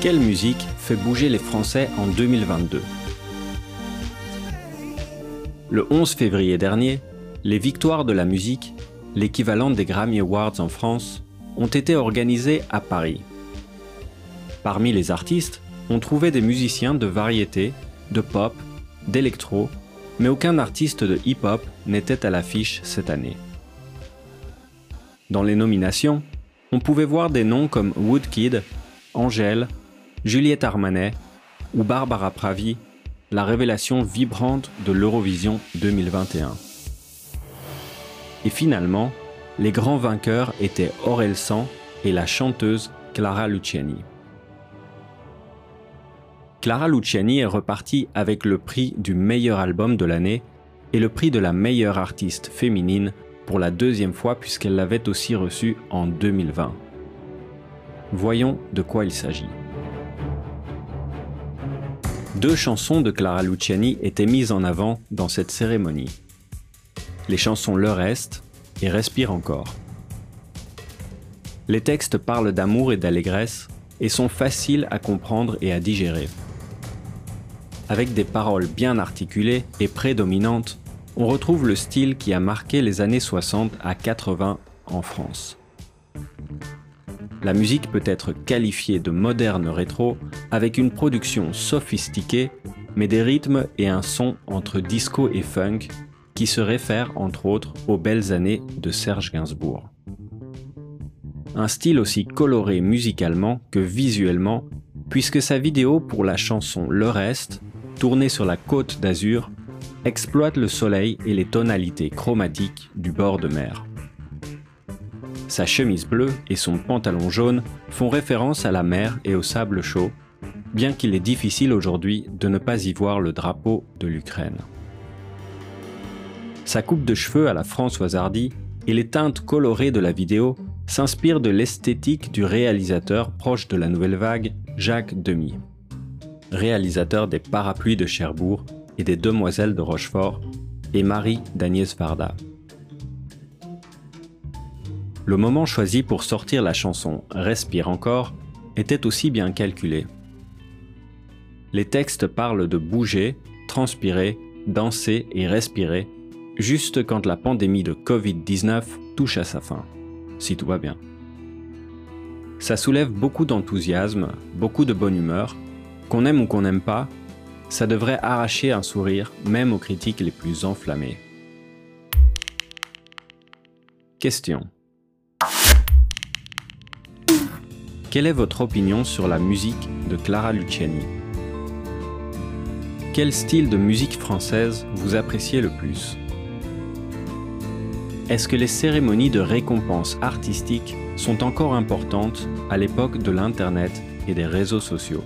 Quelle musique fait bouger les Français en 2022 Le 11 février dernier, les Victoires de la musique, l'équivalent des Grammy Awards en France, ont été organisées à Paris. Parmi les artistes, on trouvait des musiciens de variété, de pop, d'électro, mais aucun artiste de hip-hop n'était à l'affiche cette année. Dans les nominations, on pouvait voir des noms comme Woodkid, Angèle, Juliette Armanet ou Barbara Pravi, la révélation vibrante de l'Eurovision 2021. Et finalement, les grands vainqueurs étaient Aurel San et la chanteuse Clara Luciani. Clara Luciani est repartie avec le prix du meilleur album de l'année et le prix de la meilleure artiste féminine pour la deuxième fois puisqu'elle l'avait aussi reçu en 2020. Voyons de quoi il s'agit. Deux chansons de Clara Luciani étaient mises en avant dans cette cérémonie. Les chansons Le Reste et Respire encore. Les textes parlent d'amour et d'allégresse et sont faciles à comprendre et à digérer. Avec des paroles bien articulées et prédominantes, on retrouve le style qui a marqué les années 60 à 80 en France. La musique peut être qualifiée de moderne rétro avec une production sophistiquée, mais des rythmes et un son entre disco et funk qui se réfèrent entre autres aux belles années de Serge Gainsbourg. Un style aussi coloré musicalement que visuellement, puisque sa vidéo pour la chanson Le Reste, tournée sur la côte d'Azur, exploite le soleil et les tonalités chromatiques du bord de mer. Sa chemise bleue et son pantalon jaune font référence à la mer et au sable chaud, bien qu'il est difficile aujourd'hui de ne pas y voir le drapeau de l'Ukraine. Sa coupe de cheveux à la Françoise Hardy et les teintes colorées de la vidéo s'inspirent de l'esthétique du réalisateur proche de la nouvelle vague, Jacques Demy. Réalisateur des Parapluies de Cherbourg et des Demoiselles de Rochefort, et Marie d'Agnès Varda. Le moment choisi pour sortir la chanson Respire encore était aussi bien calculé. Les textes parlent de bouger, transpirer, danser et respirer, juste quand la pandémie de Covid-19 touche à sa fin, si tout va bien. Ça soulève beaucoup d'enthousiasme, beaucoup de bonne humeur, qu'on aime ou qu'on n'aime pas, ça devrait arracher un sourire même aux critiques les plus enflammées. Question. Quelle est votre opinion sur la musique de Clara Luciani? Quel style de musique française vous appréciez le plus? Est-ce que les cérémonies de récompense artistiques sont encore importantes à l'époque de l'Internet et des réseaux sociaux?